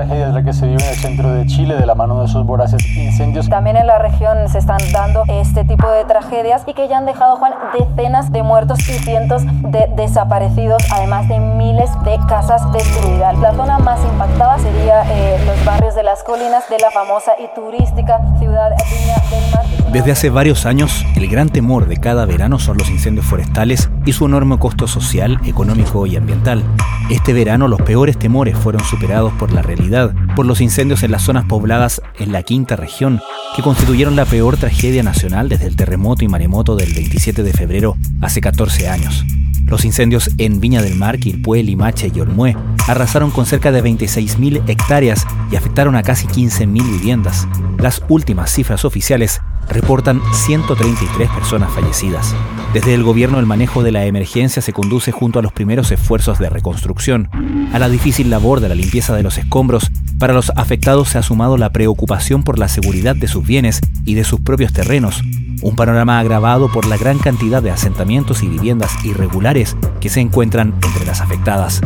tragedia es la que se vive en el centro de Chile de la mano de esos voraces incendios. También en la región se están dando este tipo de tragedias y que ya han dejado, Juan, decenas de muertos y cientos de desaparecidos, además de miles de casas destruidas. La zona más impactada sería eh, los barrios de las colinas de la famosa y turística ciudad Viña del Mar. Desde hace varios años, el gran temor de cada verano son los incendios forestales y su enorme costo social, económico y ambiental. Este verano los peores temores fueron superados por la realidad, por los incendios en las zonas pobladas en la quinta región, que constituyeron la peor tragedia nacional desde el terremoto y maremoto del 27 de febrero hace 14 años. Los incendios en Viña del Mar, Quilpué, Limache y Olmué arrasaron con cerca de 26.000 hectáreas y afectaron a casi 15.000 viviendas. Las últimas cifras oficiales reportan 133 personas fallecidas. Desde el gobierno el manejo de la emergencia se conduce junto a los primeros esfuerzos de reconstrucción. A la difícil labor de la limpieza de los escombros, para los afectados se ha sumado la preocupación por la seguridad de sus bienes y de sus propios terrenos, un panorama agravado por la gran cantidad de asentamientos y viviendas irregulares que se encuentran entre las afectadas.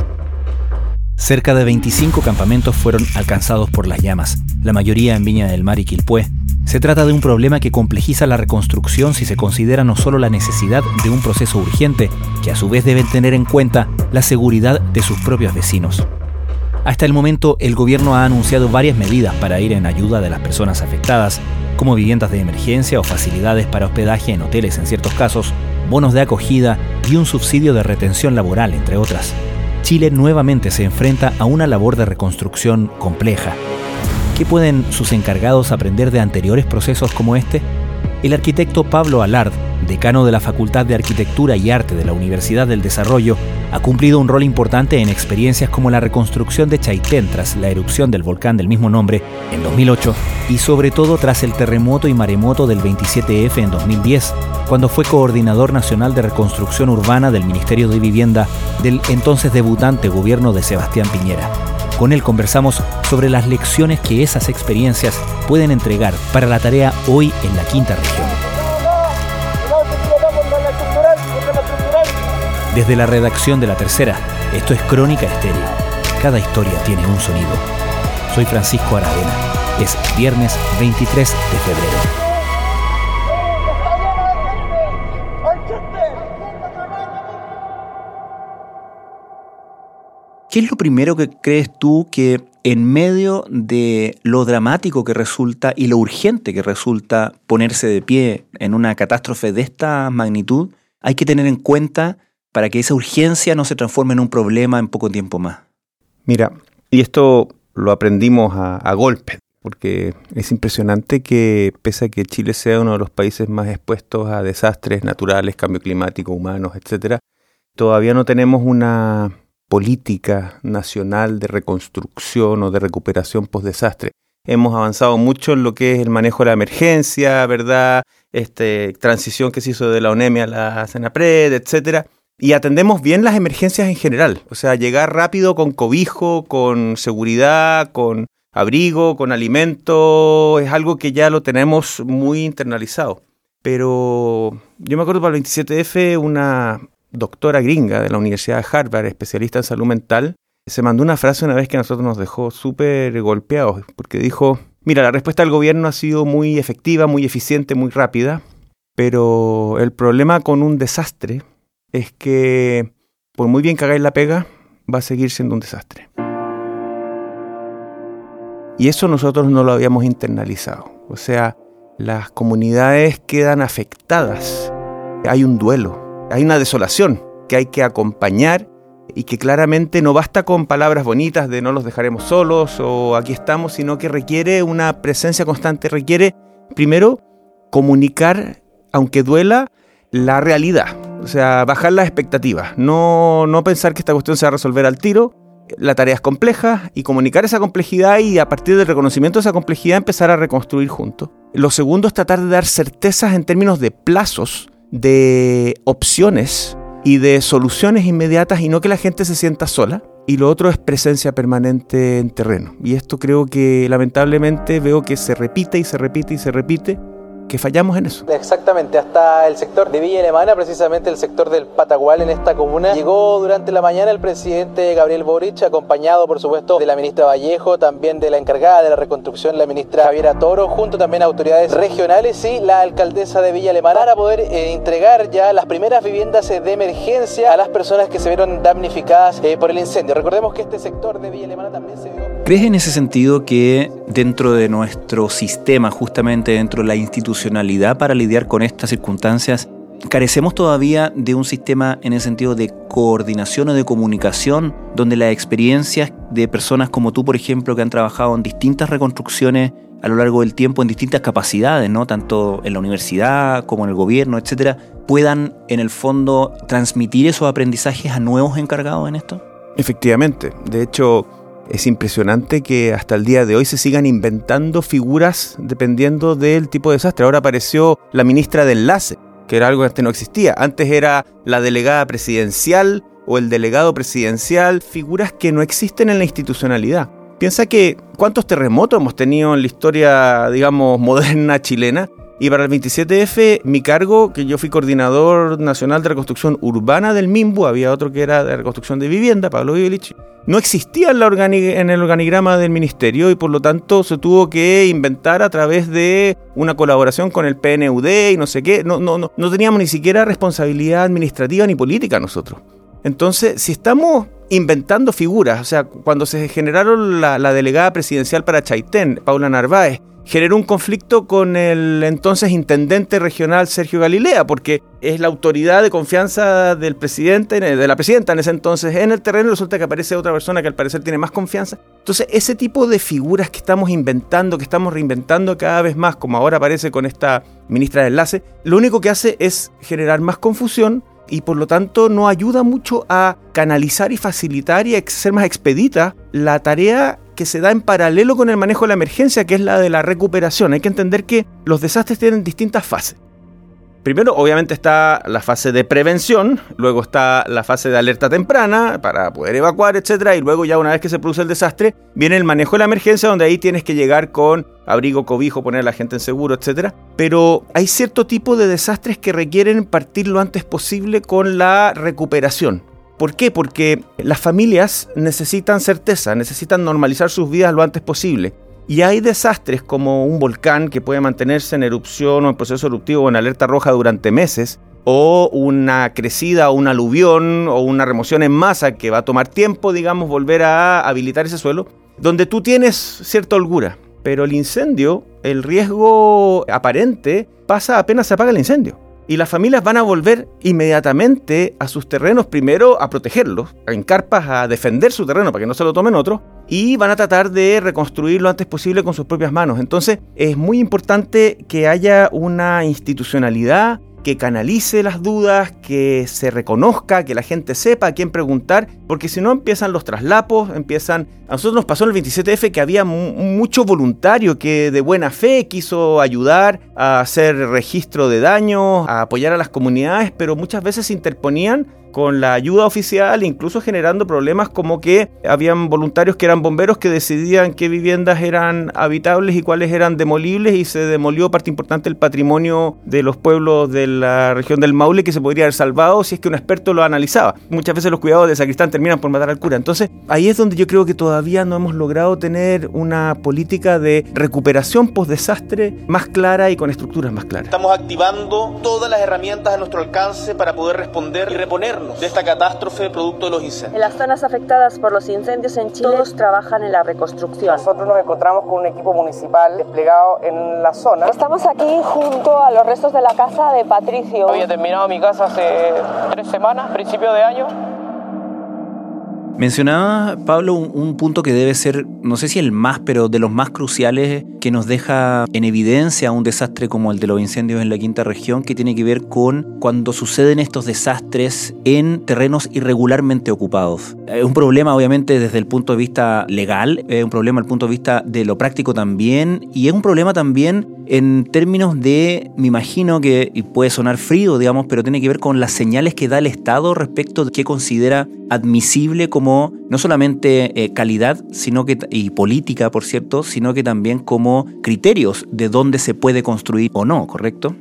Cerca de 25 campamentos fueron alcanzados por las llamas, la mayoría en Viña del Mar y Quilpué, se trata de un problema que complejiza la reconstrucción si se considera no solo la necesidad de un proceso urgente, que a su vez deben tener en cuenta la seguridad de sus propios vecinos. Hasta el momento, el gobierno ha anunciado varias medidas para ir en ayuda de las personas afectadas, como viviendas de emergencia o facilidades para hospedaje en hoteles en ciertos casos, bonos de acogida y un subsidio de retención laboral, entre otras. Chile nuevamente se enfrenta a una labor de reconstrucción compleja, ¿Qué pueden sus encargados aprender de anteriores procesos como este? El arquitecto Pablo Alard, decano de la Facultad de Arquitectura y Arte de la Universidad del Desarrollo, ha cumplido un rol importante en experiencias como la reconstrucción de Chaitén tras la erupción del volcán del mismo nombre en 2008 y sobre todo tras el terremoto y maremoto del 27F en 2010, cuando fue coordinador nacional de reconstrucción urbana del Ministerio de Vivienda del entonces debutante gobierno de Sebastián Piñera. Con él conversamos sobre las lecciones que esas experiencias pueden entregar para la tarea hoy en la quinta región. Desde la redacción de la tercera, esto es Crónica Estéreo. Cada historia tiene un sonido. Soy Francisco Aravena. Es viernes 23 de febrero. ¿Qué es lo primero que crees tú que en medio de lo dramático que resulta y lo urgente que resulta ponerse de pie en una catástrofe de esta magnitud, hay que tener en cuenta para que esa urgencia no se transforme en un problema en poco tiempo más? Mira, y esto lo aprendimos a, a golpe, porque es impresionante que pese a que Chile sea uno de los países más expuestos a desastres naturales, cambio climático, humanos, etc., todavía no tenemos una política nacional de reconstrucción o de recuperación post-desastre. Hemos avanzado mucho en lo que es el manejo de la emergencia, ¿verdad? Este, transición que se hizo de la ONEMI a la CENAPRED, etcétera. Y atendemos bien las emergencias en general. O sea, llegar rápido con cobijo, con seguridad, con abrigo, con alimento, es algo que ya lo tenemos muy internalizado. Pero yo me acuerdo para el 27F una, doctora gringa de la Universidad de Harvard, especialista en salud mental, se mandó una frase una vez que a nosotros nos dejó súper golpeados, porque dijo, mira, la respuesta del gobierno ha sido muy efectiva, muy eficiente, muy rápida, pero el problema con un desastre es que por muy bien que hagáis la pega, va a seguir siendo un desastre. Y eso nosotros no lo habíamos internalizado. O sea, las comunidades quedan afectadas. Hay un duelo, hay una desolación que hay que acompañar y que claramente no basta con palabras bonitas de no los dejaremos solos o aquí estamos, sino que requiere una presencia constante, requiere primero comunicar, aunque duela, la realidad, o sea, bajar las expectativas, no, no pensar que esta cuestión se va a resolver al tiro, la tarea es compleja y comunicar esa complejidad y a partir del reconocimiento de esa complejidad empezar a reconstruir juntos. Lo segundo es tratar de dar certezas en términos de plazos de opciones y de soluciones inmediatas y no que la gente se sienta sola. Y lo otro es presencia permanente en terreno. Y esto creo que lamentablemente veo que se repite y se repite y se repite, que fallamos en eso. Exactamente, hasta el sector de Villa Alemana, precisamente el sector del Patagual en esta comuna, llegó durante la mañana el presidente Gabriel Boric, acompañado por supuesto de la ministra Vallejo, también de la encargada de la reconstrucción, la ministra Javiera Toro, junto también a autoridades regionales y la alcaldesa de Villa Alemana, para poder eh, entregar ya las primeras viviendas de emergencia a las personas que se vieron damnificadas eh, por el incendio. Recordemos que este sector de Villa Alemana también se vio... ¿Crees en ese sentido que dentro de nuestro sistema, justamente dentro de la institucionalidad para lidiar con estas circunstancias, carecemos todavía de un sistema en el sentido de coordinación o de comunicación, donde las experiencias de personas como tú, por ejemplo, que han trabajado en distintas reconstrucciones a lo largo del tiempo en distintas capacidades, ¿no? tanto en la universidad como en el gobierno, etcétera, puedan en el fondo transmitir esos aprendizajes a nuevos encargados en esto? Efectivamente. De hecho, es impresionante que hasta el día de hoy se sigan inventando figuras dependiendo del tipo de desastre. Ahora apareció la ministra de Enlace, que era algo que antes no existía. Antes era la delegada presidencial o el delegado presidencial, figuras que no existen en la institucionalidad. Piensa que cuántos terremotos hemos tenido en la historia, digamos, moderna chilena. Y para el 27F, mi cargo, que yo fui coordinador nacional de reconstrucción urbana del MIMBU, había otro que era de reconstrucción de vivienda, Pablo Vivelich, no existía en, la en, el organigrama del ministerio y por lo tanto se tuvo que inventar a través de una colaboración con el PNUD y no sé qué. No, no, no, no teníamos ni siquiera responsabilidad administrativa ni política nosotros. Entonces, si estamos inventando figuras, o sea, cuando se generaron la, delegada presidencial para Chaitén, Paula Narváez, generó un conflicto con el entonces intendente regional Sergio Galilea, porque es la autoridad de confianza del presidente, de la presidenta en ese entonces en el terreno, resulta que aparece otra persona que al parecer tiene más confianza. Entonces, ese tipo de figuras que estamos inventando, que estamos reinventando cada vez más, como ahora aparece con esta ministra de Enlace, lo único que hace es generar más confusión y por lo tanto no ayuda mucho a canalizar y facilitar y ser más expedita la tarea que se da en paralelo con el manejo de la emergencia, que es la de la recuperación. Hay que entender que los desastres tienen distintas fases. Primero, obviamente, está la fase de prevención, luego está la fase de alerta temprana para poder evacuar, etc. Y luego, ya una vez que se produce el desastre, viene el manejo de la emergencia, donde ahí tienes que llegar con abrigo, cobijo, poner a la gente en seguro, etc. Pero hay cierto tipo de desastres que requieren partir lo antes posible con la recuperación. ¿Por qué? Porque las familias necesitan certeza, necesitan normalizar sus vidas lo antes posible. Y hay desastres como un volcán que puede mantenerse en erupción o en proceso eruptivo o en alerta roja durante meses, o una crecida o un aluvión o una remoción en masa que va a tomar tiempo, digamos, volver a habilitar ese suelo, donde tú tienes cierta holgura. Pero el incendio, el riesgo aparente, pasa apenas se apaga el incendio. Y las familias van a volver inmediatamente a sus terrenos, primero a protegerlos, en carpas a defender su terreno para que no se lo tomen otros, y van a tratar de reconstruir lo antes posible con sus propias manos. Entonces es muy importante que haya una institucionalidad que canalice las dudas, que se reconozca, que la gente sepa a quién preguntar, porque si no empiezan los traslapos, empiezan... A nosotros nos pasó en el 27F que había mucho voluntario que de buena fe quiso ayudar a hacer registro de daños, a apoyar a las comunidades, pero muchas veces se interponían con la ayuda oficial, incluso generando problemas como que habían voluntarios que eran bomberos que decidían qué viviendas eran habitables y cuáles eran demolibles y se demolió parte importante del patrimonio de los pueblos de la región del Maule que se podría haber salvado si es que un experto lo analizaba. Muchas veces los cuidados de sacristán terminan por matar al cura. Entonces, ahí es donde yo creo que todavía no hemos logrado tener una política de recuperación post-desastre más clara y con estructuras más claras. Estamos activando todas las herramientas a nuestro alcance para poder responder y reponer de esta catástrofe producto de los incendios. En las zonas afectadas por los incendios en Chile, todos trabajan en la reconstrucción. Nosotros nos encontramos con un equipo municipal desplegado en la zona. Estamos aquí junto a los restos de la casa de Patricio. Había terminado mi casa hace tres semanas, principio de año. Mencionaba, Pablo, un, punto que debe ser, no sé si el más, pero de los más cruciales que nos deja en evidencia un desastre como el de los incendios en la quinta región, que tiene que ver con cuando suceden estos desastres en terrenos irregularmente ocupados. Es un problema, obviamente, desde el punto de vista legal, es un problema desde el punto de vista de lo práctico también, y es un problema también en términos de, me imagino que, y puede sonar frío, digamos, pero tiene que ver con las señales que da el Estado respecto de qué considera admisible como no solamente eh, calidad sino que, y política, por cierto, sino que también como criterios de dónde se puede construir o no, ¿correcto?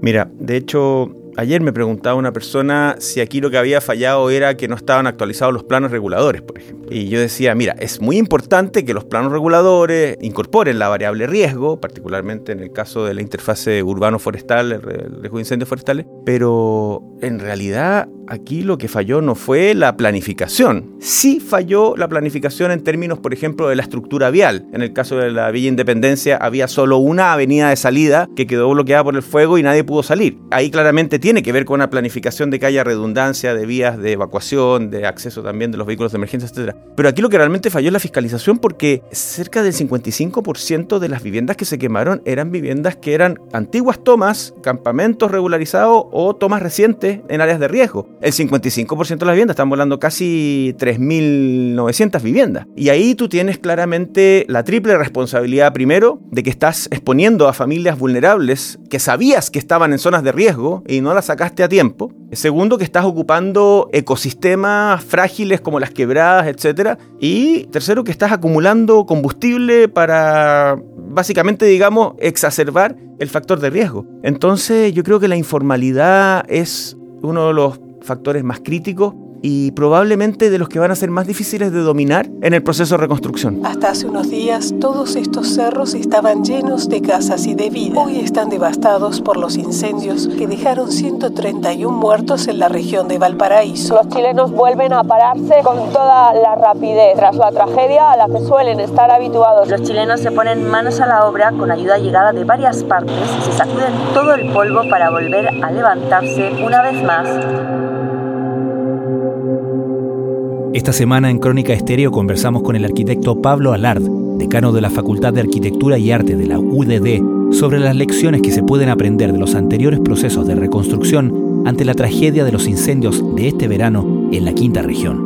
Mira, de hecho, Ayer me preguntaba una persona si aquí lo que había fallado era que no estaban actualizados los planos reguladores, por ejemplo. Y yo decía, mira, es muy importante que los planos reguladores incorporen la variable riesgo, particularmente en el caso de la interfase urbano-forestal, el riesgo de incendios forestales, pero en realidad aquí lo que falló no fue la planificación. Sí falló la planificación en términos, por ejemplo, de la estructura vial. En el caso de la Villa Independencia había solo una avenida de salida que quedó bloqueada por el fuego y nadie pudo salir. Ahí claramente tiene que ver con una planificación de que haya redundancia de vías de evacuación, de acceso también de los vehículos de emergencia, etc. Pero aquí lo que realmente falló es la fiscalización porque cerca del 55% de las viviendas que se quemaron eran viviendas que eran antiguas tomas, campamentos regularizados o tomas recientes en áreas de riesgo. El 55% de las viviendas, están volando casi 3.900 viviendas. Y ahí tú tienes claramente la triple responsabilidad, primero, de que estás exponiendo a familias vulnerables que sabías que estaban en zonas de riesgo y no sacaste a tiempo. Segundo, que estás ocupando ecosistemas frágiles como las quebradas, etc. Y tercero, que estás acumulando combustible para básicamente, digamos, exacerbar el factor de riesgo. Entonces, yo creo que la informalidad es uno de los factores más críticos y probablemente de los que van a ser más difíciles de dominar en el proceso de reconstrucción. Hasta hace unos días todos estos cerros estaban llenos de casas y de vida. Hoy están devastados por los incendios que dejaron 131 muertos en la región de Valparaíso. Los chilenos vuelven a pararse con toda la rapidez tras la tragedia a la que suelen estar habituados. Los chilenos se ponen manos a la obra con ayuda llegada de varias partes y se sacuden todo el polvo para volver a levantarse una vez más esta semana en Crónica Estéreo conversamos con el arquitecto Pablo Alard, decano de la Facultad de Arquitectura y Arte de la UDD, sobre las lecciones que se pueden aprender de los anteriores procesos de reconstrucción ante la tragedia de los incendios de este verano en la quinta región.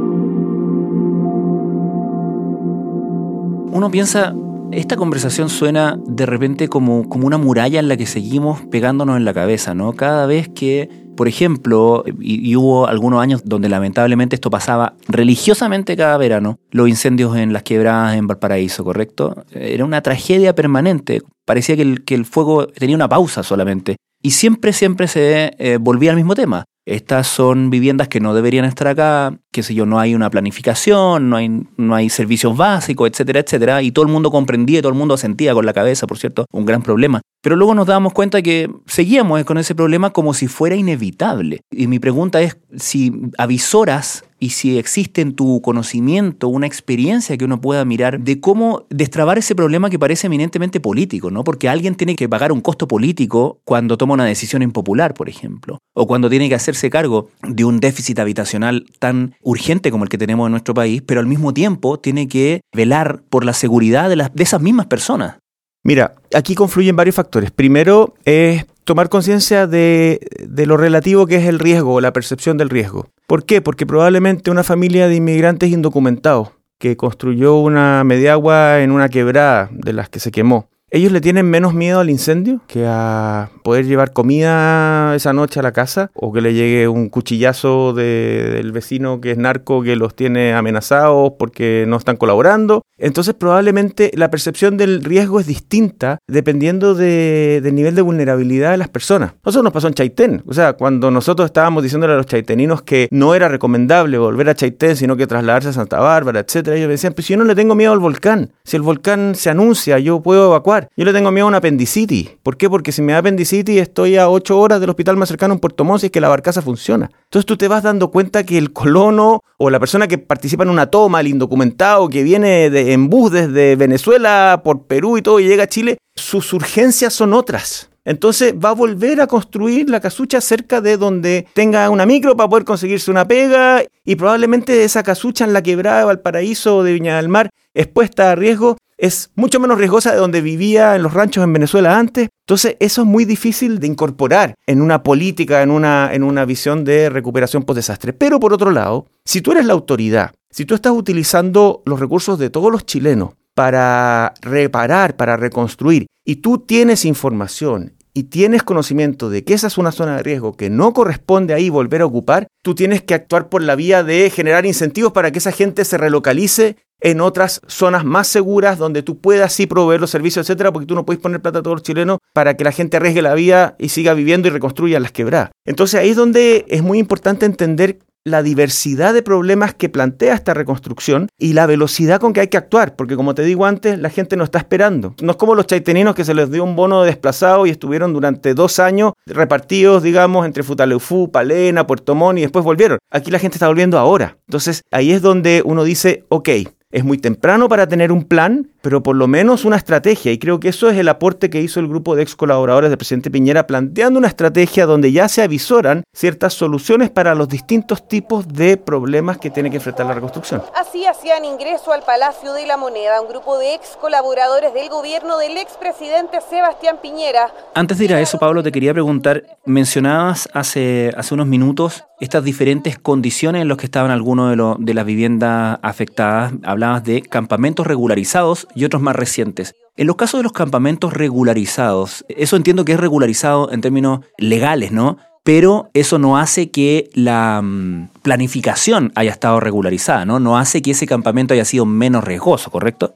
Uno piensa, esta conversación suena de repente como, como una muralla en la que seguimos pegándonos en la cabeza, ¿no? Cada vez que por ejemplo, y, hubo algunos años donde lamentablemente esto pasaba religiosamente cada verano, los incendios en las quebradas en Valparaíso, ¿correcto? Era una tragedia permanente. Parecía que el, que el fuego tenía una pausa solamente. Y siempre, siempre se eh, volvía al mismo tema. Estas son viviendas que no deberían estar acá, qué sé yo, no hay una planificación, no hay, no hay servicios básicos, etcétera, etcétera. Y todo el mundo comprendía, todo el mundo sentía con la cabeza, por cierto, un gran problema. Pero luego nos dábamos cuenta que seguíamos con ese problema como si fuera inevitable. Y mi pregunta es si avisoras y si existe en tu conocimiento una experiencia que uno pueda mirar de cómo destrabar ese problema que parece eminentemente político, ¿no? Porque alguien tiene que pagar un costo político cuando toma una decisión impopular, por ejemplo, o cuando tiene que hacerse cargo de un déficit habitacional tan urgente como el que tenemos en nuestro país, pero al mismo tiempo tiene que velar por la seguridad de, las, de esas mismas personas. Mira, aquí confluyen varios factores. Primero es tomar conciencia de, de, lo relativo que es el riesgo o la percepción del riesgo. ¿Por qué? Porque probablemente una familia de inmigrantes indocumentados que construyó una mediagua en una quebrada de las que se quemó, ellos le tienen menos miedo al incendio que a poder llevar comida esa noche a la casa o que le llegue un cuchillazo del vecino que es narco que los tiene amenazados porque no están colaborando. Entonces probablemente la percepción del riesgo es distinta dependiendo del nivel de vulnerabilidad de las personas. Eso nos pasó en Chaitén. O sea, cuando nosotros estábamos diciéndole a los chaiteninos que no era recomendable volver a Chaitén, sino que trasladarse a Santa Bárbara, etcétera, ellos decían, pues yo no le tengo miedo al volcán, si el volcán se anuncia, yo puedo evacuar. Yo le tengo miedo a una apendicitis. ¿Por qué? Porque si me da apendicitis estoy a 8 horas del hospital más cercano en Puerto Montt y es que la barcaza funciona. Entonces tú te vas dando cuenta que el colono o la persona que participa en una toma, el indocumentado que viene de, en bus desde Venezuela por Perú y todo y llega a Chile, sus urgencias son otras. Entonces va a volver a construir la casucha cerca de donde tenga una micro para poder conseguirse una pega y probablemente esa casucha en la quebrada de Valparaíso o de Viña del Mar expuesta a riesgo es mucho menos riesgosa de donde vivía en los ranchos en Venezuela antes. Entonces, eso es muy difícil de incorporar en una política, en una, en una visión de recuperación post-desastre. Pero por otro lado, si tú eres la autoridad, si tú estás utilizando los recursos de todos los chilenos para reparar, para reconstruir, y tú tienes información y tienes conocimiento de que esa es una zona de riesgo que no corresponde ahí volver a ocupar, tú tienes que actuar por la vía de generar incentivos para que esa gente se relocalice en otras zonas más seguras donde tú puedas sí proveer los servicios, etcétera, porque tú no puedes poner plata a todos los chilenos para que la gente arriesgue la vida y siga viviendo y reconstruya las quebradas. Entonces ahí es donde es muy importante entender la diversidad de problemas que plantea esta reconstrucción y la velocidad con que hay que actuar, porque como te digo antes, la gente no está esperando. No es como los chaiteninos que se les dio un bono de desplazado y estuvieron durante dos años repartidos, digamos, entre Futaleufú, Palena, Puerto Montt y después volvieron. Aquí la gente está volviendo ahora. Entonces ahí es donde uno dice, ok, es muy temprano para tener un plan, pero por lo menos una estrategia. Y creo que eso es el aporte que hizo el grupo de ex colaboradores del presidente Piñera, planteando una estrategia donde ya se avisoran ciertas soluciones para los distintos tipos de problemas que tiene que enfrentar la reconstrucción. Así hacían ingreso al Palacio de la Moneda un grupo de ex colaboradores del gobierno del expresidente Sebastián Piñera. Antes de ir a eso, Pablo, te quería preguntar, mencionabas hace, hace unos minutos estas diferentes condiciones en las que estaban algunos de, de las viviendas afectadas. Hablabas de campamentos regularizados y otros más recientes. En los casos de los campamentos regularizados, eso entiendo que es regularizado en términos legales, ¿no? Pero eso no hace que la mm, planificación haya estado regularizada, ¿no? No hace que ese campamento haya sido menos riesgoso, ¿correcto?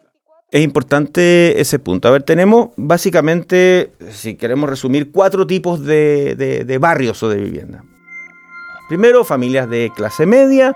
Es importante ese punto. A ver, tenemos básicamente, si queremos resumir, cuatro tipos de, de barrios o de vivienda. Primero, familias de clase media,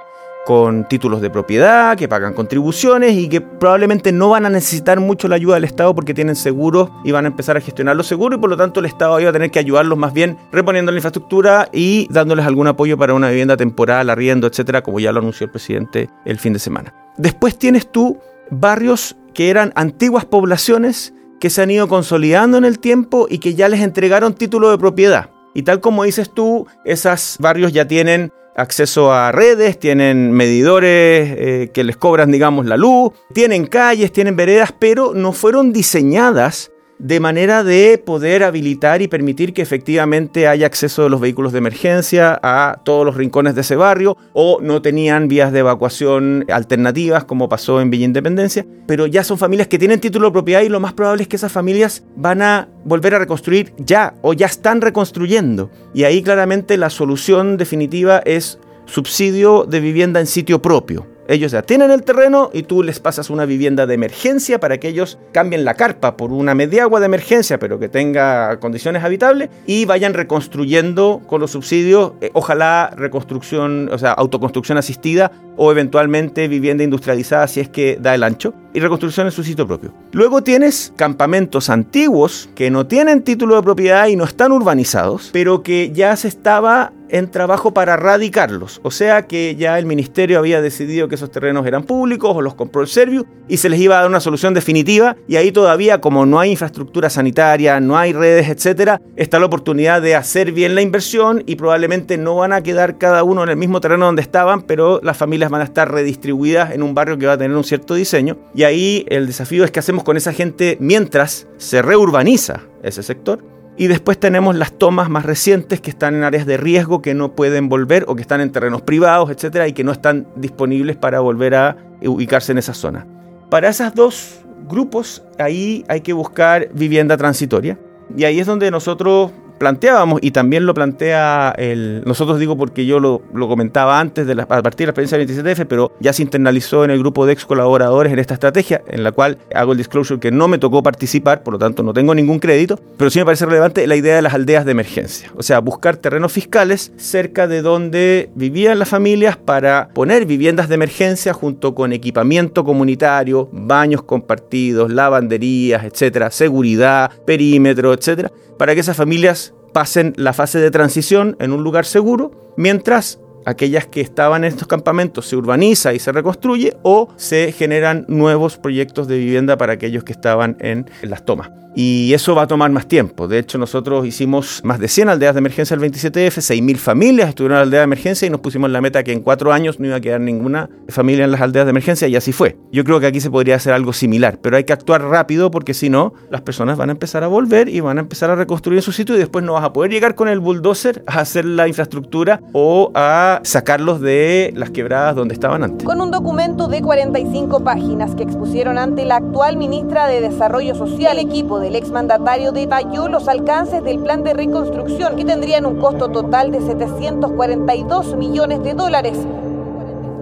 con títulos de propiedad, que pagan contribuciones y que probablemente no van a necesitar mucho la ayuda del Estado porque tienen seguros y van a empezar a gestionar los seguros y por lo tanto el Estado iba a tener que ayudarlos más bien reponiendo la infraestructura y dándoles algún apoyo para una vivienda temporal, arriendo, etcétera, como ya lo anunció el presidente el fin de semana. Después tienes tú barrios que eran antiguas poblaciones que se han ido consolidando en el tiempo y que ya les entregaron título de propiedad. Y tal como dices tú, esos barrios ya tienen acceso a redes, tienen medidores eh, que les cobran, digamos, la luz, tienen calles, tienen veredas, pero no fueron diseñadas de manera de poder habilitar y permitir que efectivamente haya acceso de los vehículos de emergencia a todos los rincones de ese barrio o no tenían vías de evacuación alternativas como pasó en Villa Independencia, pero ya son familias que tienen título de propiedad y lo más probable es que esas familias van a volver a reconstruir ya o ya están reconstruyendo. Y ahí claramente la solución definitiva es subsidio de vivienda en sitio propio. Ellos ya tienen el terreno y tú les pasas una vivienda de emergencia para que ellos cambien la carpa por una mediagua de emergencia, pero que tenga condiciones habitables y vayan reconstruyendo con los subsidios, eh, ojalá reconstrucción, o sea, autoconstrucción asistida o eventualmente vivienda industrializada si es que da el ancho y reconstrucción en su sitio propio. Luego tienes campamentos antiguos que no tienen título de propiedad y no están urbanizados, pero que ya se estaba en trabajo para radicarlos. O sea que ya el ministerio había decidido que esos terrenos eran públicos o los compró el Serviu y se les iba a dar una solución definitiva y ahí todavía como no hay infraestructura sanitaria, no hay redes, etcétera, está la oportunidad de hacer bien la inversión y probablemente no van a quedar cada uno en el mismo terreno donde estaban, pero las familias van a estar redistribuidas en un barrio que va a tener un cierto diseño y ahí el desafío es qué hacemos con esa gente mientras se reurbaniza ese sector. Y después tenemos las tomas más recientes que están en áreas de riesgo que no pueden volver o que están en terrenos privados, etcétera, y que no están disponibles para volver a ubicarse en esa zona. Para esos dos grupos, ahí hay que buscar vivienda transitoria. Y ahí es donde nosotros planteábamos y también lo plantea el, nosotros digo porque yo lo, lo comentaba antes de a partir de la experiencia del 27F, pero ya se internalizó en el grupo de ex colaboradores en esta estrategia, en la cual hago el disclosure que no me tocó participar, por lo tanto no tengo ningún crédito, pero sí me parece relevante la idea de las aldeas de emergencia, o sea, buscar terrenos fiscales cerca de donde vivían las familias para poner viviendas de emergencia junto con equipamiento comunitario, baños compartidos, lavanderías, etcétera, seguridad, perímetro, etcétera, para que esas familias pasen la fase de transición en un lugar seguro, mientras aquellas que estaban en estos campamentos se urbaniza y se reconstruye o se generan nuevos proyectos de vivienda para aquellos que estaban en, las tomas. Y eso va a tomar más tiempo. De hecho, nosotros hicimos más de 100 aldeas de emergencia el 27F, 6.000 familias estuvieron en la aldea de emergencia y nos pusimos la meta que en cuatro años no iba a quedar ninguna familia en las aldeas de emergencia y así fue. Yo creo que aquí se podría hacer algo similar, pero hay que actuar rápido porque si no, las personas van a empezar a volver y van a empezar a reconstruir su sitio y después no vas a poder llegar con el bulldozer a hacer la infraestructura o a sacarlos de las quebradas donde estaban antes. Con un documento de 45 páginas que expusieron ante la actual ministra de Desarrollo Social, equipo del exmandatario detalló los alcances del plan de reconstrucción que tendrían un costo total de 742 millones de dólares.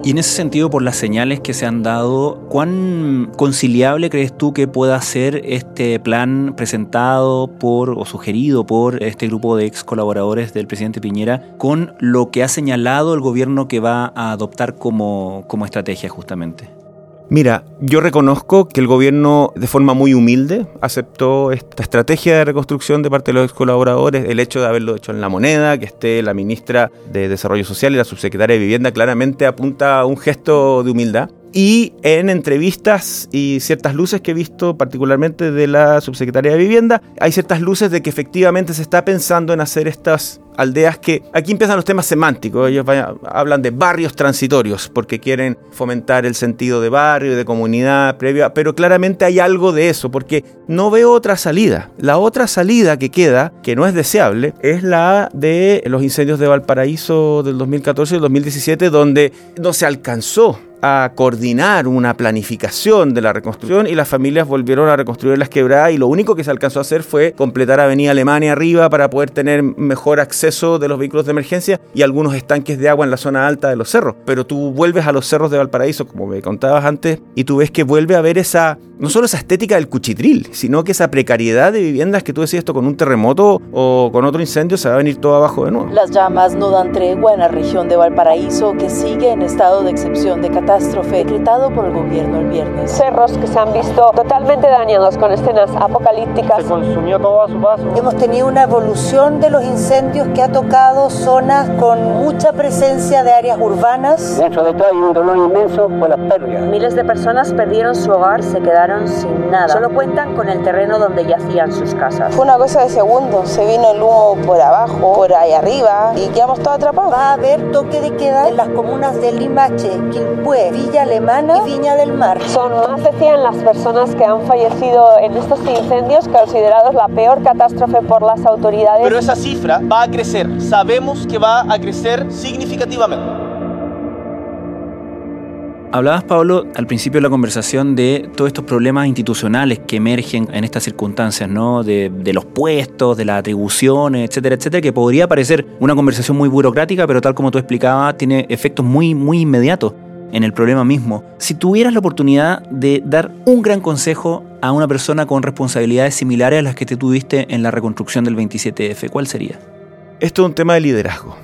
Y en ese sentido, por las señales que se han dado, ¿cuán conciliable crees tú que pueda ser este plan presentado por o sugerido por este grupo de ex colaboradores del presidente Piñera con lo que ha señalado el gobierno que va a adoptar como, como estrategia justamente? Mira, yo reconozco que el gobierno de forma muy humilde aceptó esta estrategia de reconstrucción de parte de los colaboradores, el hecho de haberlo hecho en la moneda, que esté la ministra de Desarrollo Social y la subsecretaria de Vivienda claramente apunta a un gesto de humildad. Y en entrevistas y ciertas luces que he visto, particularmente de la subsecretaria de Vivienda, hay ciertas luces de que efectivamente se está pensando en hacer estas aldeas que aquí empiezan los temas semánticos. Ellos hablan de barrios transitorios porque quieren fomentar el sentido de barrio, de comunidad previa, pero claramente hay algo de eso porque no veo otra salida. La otra salida que queda, que no es deseable, es la de los incendios de Valparaíso del 2014 y del 2017, donde no se alcanzó a coordinar una planificación de la reconstrucción y las familias volvieron a reconstruir las quebradas y lo único que se alcanzó a hacer fue completar Avenida Alemania arriba para poder tener mejor acceso de los vehículos de emergencia y algunos estanques de agua en la zona alta de los cerros. Pero tú vuelves a los cerros de Valparaíso, como me contabas antes, y tú ves que vuelve a haber esa, no solo esa estética del cuchitril, sino que esa precariedad de viviendas que tú decías esto con un terremoto o con otro incendio se va a venir todo abajo de nuevo. Las llamas no dan tregua en la región de Valparaíso que sigue en estado de excepción de catástrofe decretado por el gobierno el viernes. Cerros que se han visto totalmente dañados con escenas apocalípticas. Se consumió todo a su paso. Hemos tenido una evolución de los incendios que ha tocado zonas con mucha presencia de áreas urbanas. Dentro de todo hay un dolor inmenso por las pérdidas. Miles de personas perdieron su hogar, se quedaron sin nada. Solo cuentan con el terreno donde yacían sus casas. Fue una cosa de segundos. Se vino el humo por abajo, por ahí arriba y quedamos todos atrapados. Va a haber toque de queda en las comunas de Limache, Quilpué, Villa Alemana y Viña del Mar. Son más de 100 las personas que han fallecido en estos incendios considerados la peor catástrofe por las autoridades. Pero esa cifra va a crecer. Sabemos que va a crecer significativamente. Hablabas, Pablo, al principio de la conversación de todos estos problemas institucionales que emergen en estas circunstancias, ¿no? De, los puestos, de las atribuciones, etcétera, etcétera, que podría parecer una conversación muy burocrática, pero tal como tú explicabas, tiene efectos muy, muy inmediatos en el problema mismo. Si tuvieras la oportunidad de dar un gran consejo a una persona con responsabilidades similares a las que te tuviste en la reconstrucción del 27F, ¿cuál sería? Esto es un tema de liderazgo.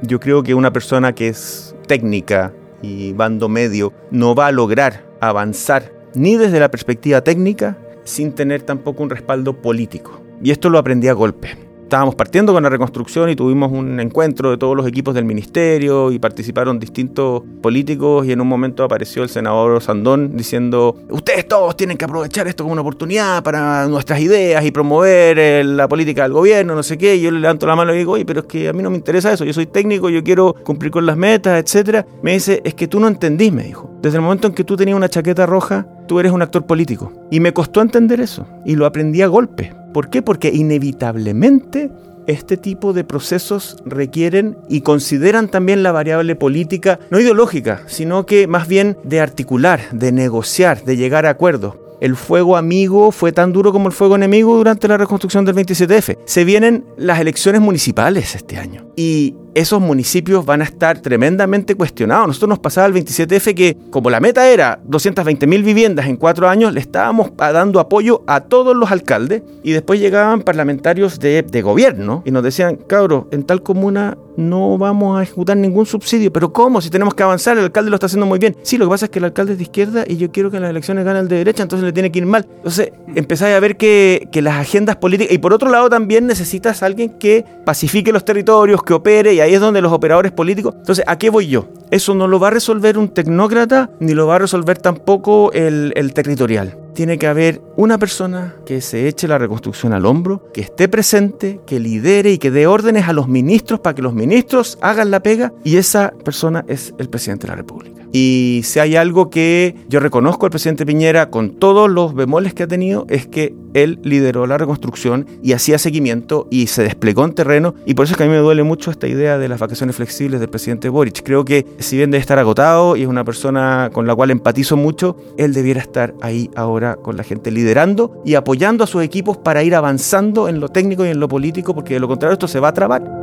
Yo creo que una persona que es técnica y bando medio no va a lograr avanzar ni desde la perspectiva técnica sin tener tampoco un respaldo político. Y esto lo aprendí a golpe estábamos partiendo con la reconstrucción y tuvimos un encuentro de todos los equipos del ministerio y participaron distintos políticos y en un momento apareció el senador Sandón diciendo, ustedes todos tienen que aprovechar esto como una oportunidad para nuestras ideas y promover eh, la política del gobierno, no sé qué. Y yo le levanto la mano y digo, oye, pero es que a mí no me interesa eso, yo soy técnico, yo quiero cumplir con las metas, etcétera. Me dice, es que tú no entendís, me dijo. Desde el momento en que tú tenías una chaqueta roja, tú eres un actor político. Y me costó entender eso y lo aprendí a golpe ¿Por qué? Porque inevitablemente este tipo de procesos requieren y consideran también la variable política, no ideológica, sino que más bien de articular, de negociar, de llegar a acuerdos el fuego amigo fue tan duro como el fuego enemigo durante la reconstrucción del 27F. Se vienen las elecciones municipales este año y esos municipios van a estar tremendamente cuestionados. Nosotros nos pasaba el 27F que, como la meta era 220 mil viviendas en cuatro años, le estábamos dando apoyo a todos los alcaldes y después llegaban parlamentarios de, de gobierno y nos decían, cabros, en tal comuna no vamos a ejecutar ningún subsidio. Pero ¿cómo? Si tenemos que avanzar, el alcalde lo está haciendo muy bien. Sí, lo que pasa es que el alcalde es de izquierda y yo quiero que las elecciones gane el de derecha, entonces le tiene que ir mal. Entonces empezáis a ver que, que las agendas políticas, y por otro lado también necesitas a alguien que pacifique los territorios, que opere y ahí es donde los operadores políticos. Entonces, ¿a qué voy yo? Eso no lo va a resolver un tecnócrata, ni lo va a resolver tampoco el, el territorial. Tiene que haber una persona que se eche la reconstrucción al hombro, que esté presente, que lidere y que dé órdenes a los ministros para que los ministros hagan la pega y esa persona es el presidente de la República. Y si hay algo que yo reconozco al presidente Piñera con todos los bemoles que ha tenido, es que él lideró la reconstrucción y hacía seguimiento y se desplegó en terreno. Y por eso es que a mí me duele mucho esta idea de las vacaciones flexibles del presidente Boric. Creo que si bien debe estar agotado y es una persona con la cual empatizo mucho, él debiera estar ahí ahora con la gente liderando y apoyando a sus equipos para ir avanzando en lo técnico y en lo político, porque de lo contrario esto se va a trabar.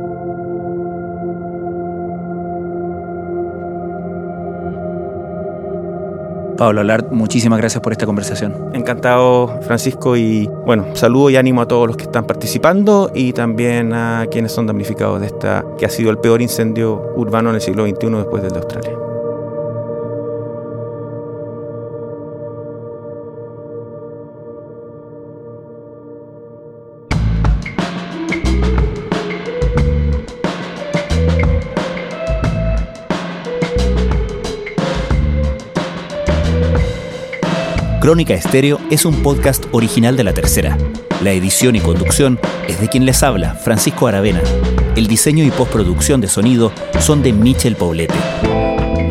Pablo Alart, muchísimas gracias por esta conversación. Encantado, Francisco, y bueno, saludo y ánimo a todos los que están participando y también a quienes son damnificados de esta, que ha sido el peor incendio urbano en el siglo XXI después del de Australia. Crónica Estéreo es un podcast original de La Tercera. La edición y conducción es de quien les habla, Francisco Aravena. El diseño y postproducción de sonido son de Michel Poblete.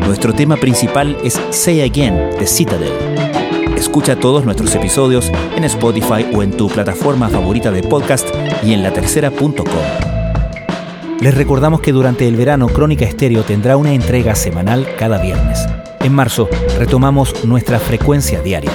Nuestro tema principal es Say Again de Citadel. Escucha todos nuestros episodios en Spotify o en tu plataforma favorita de podcast y en latercera.com. Les recordamos que durante el verano Crónica Estéreo tendrá una entrega semanal cada viernes. En marzo retomamos nuestra frecuencia diaria.